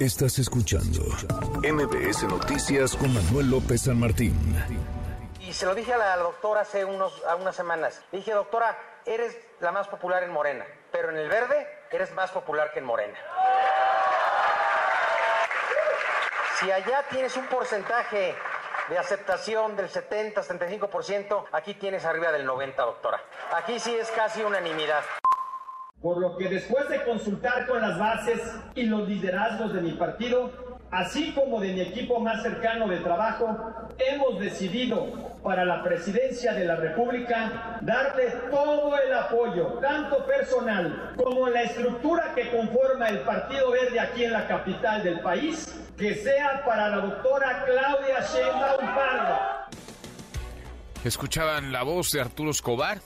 Estás escuchando MBS Noticias con Manuel López San Martín. Y se lo dije a la doctora hace unos, unas semanas. dije, doctora, eres la más popular en Morena, pero en el verde eres más popular que en Morena. Si allá tienes un porcentaje de aceptación del 70-75%, aquí tienes arriba del 90%, doctora. Aquí sí es casi unanimidad. Por lo que después de consultar con las bases y los liderazgos de mi partido, así como de mi equipo más cercano de trabajo, hemos decidido para la presidencia de la República darle todo el apoyo, tanto personal como la estructura que conforma el Partido Verde aquí en la capital del país, que sea para la doctora Claudia Sheinbaum Pardo. Escuchaban la voz de Arturo Escobar,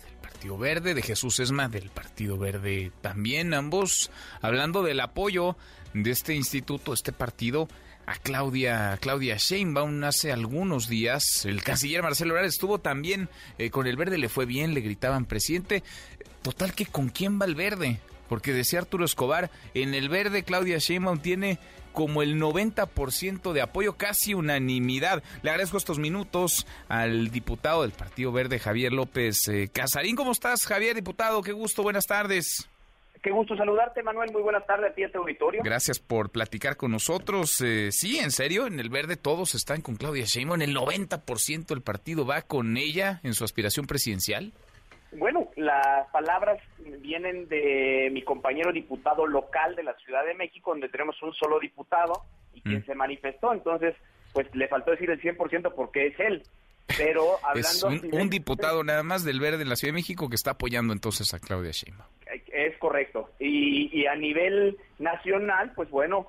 Verde, de Jesús Esma del Partido Verde también, ambos hablando del apoyo de este instituto, este partido a Claudia, Claudia Sheinbaum hace algunos días. El canciller Marcelo Ebrard estuvo también eh, con el verde, le fue bien, le gritaban presidente. Total que con quién va el verde, porque decía Arturo Escobar, en el verde Claudia Sheinbaum tiene como el 90% de apoyo, casi unanimidad. Le agradezco estos minutos al diputado del Partido Verde, Javier López eh, Casarín. ¿Cómo estás, Javier, diputado? Qué gusto, buenas tardes. Qué gusto saludarte, Manuel. Muy buenas tardes a ti, a tu auditorio. Gracias por platicar con nosotros. Eh, sí, en serio, en el verde todos están con Claudia Sheinbaum. El 90% del partido va con ella en su aspiración presidencial. Bueno, las palabras vienen de mi compañero diputado local de la Ciudad de México, donde tenemos un solo diputado y quien mm. se manifestó. Entonces, pues le faltó decir el 100% porque es él. Pero hablando... Es un, diputado nada más del Verde en la Ciudad de México que está apoyando entonces a Claudia Sheinbaum. Es correcto. Y, y a nivel nacional, pues bueno,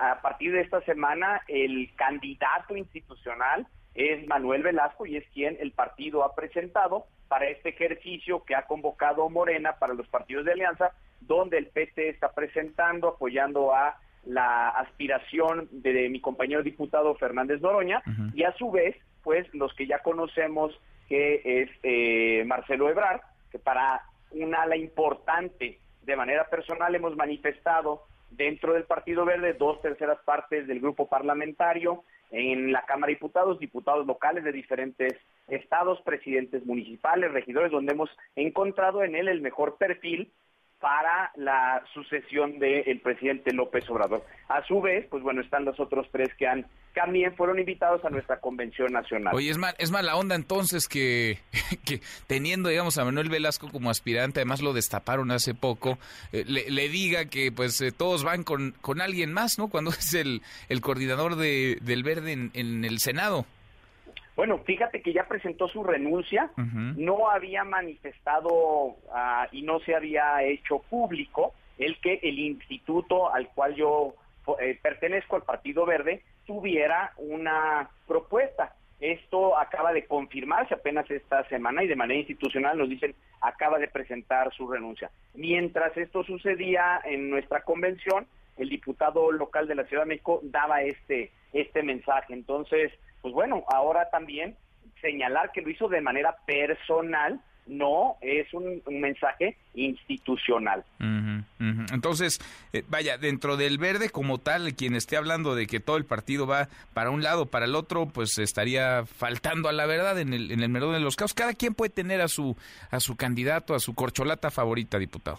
a partir de esta semana el candidato institucional es Manuel Velasco y es quien el partido ha presentado para este ejercicio que ha convocado Morena para los partidos de alianza, donde el PT está presentando, apoyando a la aspiración de, mi compañero diputado Fernández Noroña y a su vez, pues los que ya conocemos que es eh, Marcelo Ebrard, que para una ala importante de manera personal hemos manifestado dentro del Partido Verde dos terceras partes del grupo parlamentario, en la Cámara de Diputados, diputados locales de diferentes estados, presidentes municipales, regidores, donde hemos encontrado en él el mejor perfil para la sucesión del presidente López Obrador. A su vez, pues bueno, están los otros tres que han también fueron invitados a nuestra convención nacional. Oye, es, mal, es mala onda entonces que, que teniendo, digamos, a Manuel Velasco como aspirante, además lo destaparon hace poco, eh, le, diga que pues eh, todos van con, con alguien más, ¿no? Cuando es el, el coordinador de, del Verde en el Senado. Bueno, fíjate que ya presentó su renuncia, no había manifestado ah, y no se había hecho público el que el instituto al cual yo eh, pertenezco, al Partido Verde, tuviera una propuesta. Esto acaba de confirmarse apenas esta semana y de manera institucional nos dicen acaba de presentar su renuncia. Mientras esto sucedía en nuestra convención, el diputado local de la Ciudad de México daba este este mensaje. Entonces, pues bueno, ahora también señalar que lo hizo de manera personal, no es un, mensaje institucional. Entonces, eh, vaya, dentro del verde como tal, quien esté hablando de que todo el partido va para un lado, para el otro, pues estaría faltando a la verdad en el, en el de los casos. Cada quien puede tener a su, a su candidato, a su corcholata favorita, diputado.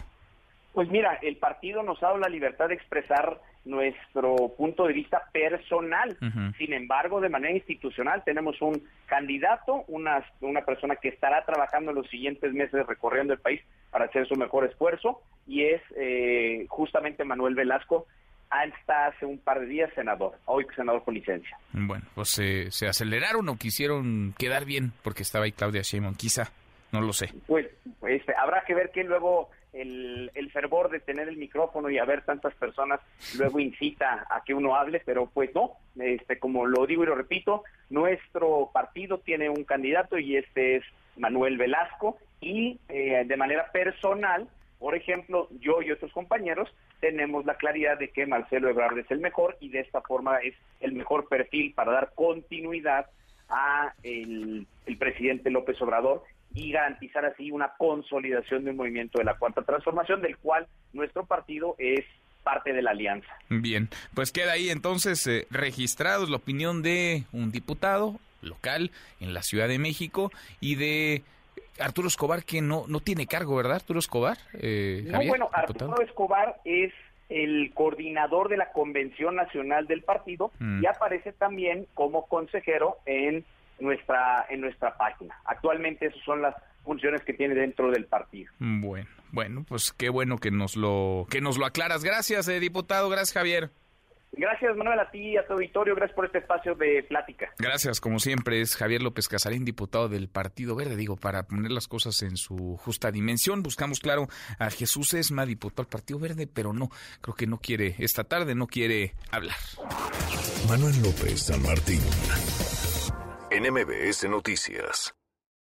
Pues mira, el partido nos ha dado la libertad de expresar nuestro punto de vista personal. Sin embargo, de manera institucional tenemos un candidato, una, una persona que estará trabajando en los siguientes meses recorriendo el país para hacer su mejor esfuerzo y es eh, justamente Manuel Velasco, hasta hace un par de días senador, hoy senador con licencia. Bueno, pues se aceleraron o quisieron quedar bien porque estaba ahí Claudia Sheinbaum, quizá, no lo sé. Pues, pues habrá que ver que luego el, el, fervor de tener el micrófono y haber tantas personas luego incita a que uno hable, pero pues no, este, como lo digo y lo repito, nuestro partido tiene un candidato y este es Manuel Velasco y eh, de manera personal, por ejemplo, yo y otros compañeros tenemos la claridad de que Marcelo Ebrard es el mejor y de esta forma es el mejor perfil para dar continuidad a el presidente López Obrador y garantizar así una consolidación de un movimiento de la cuarta transformación, del cual nuestro partido es parte de la alianza. Bien, pues queda ahí entonces eh, registrados la opinión de un diputado local en la Ciudad de México y de Arturo Escobar, que no, no tiene cargo, ¿verdad, Arturo Escobar? Eh, no, bueno, Arturo Escobar es el coordinador de la Convención Nacional del partido mm. y aparece también como consejero en nuestra en nuestra página. Actualmente esas son las funciones que tiene dentro del partido. Bueno, bueno, pues qué bueno que nos lo que nos lo aclaras. Gracias, eh, diputado. Gracias, Javier. Gracias, Manuel, a ti y a tu auditorio. Gracias por este espacio de plática. Gracias, como siempre, es Javier López Casarín, diputado del Partido Verde. Digo, para poner las cosas en su justa dimensión, buscamos, claro, a Jesús Esma, diputado del Partido Verde, pero no, creo que no quiere, esta tarde no quiere hablar. Manuel López San Martín, NMBS Noticias.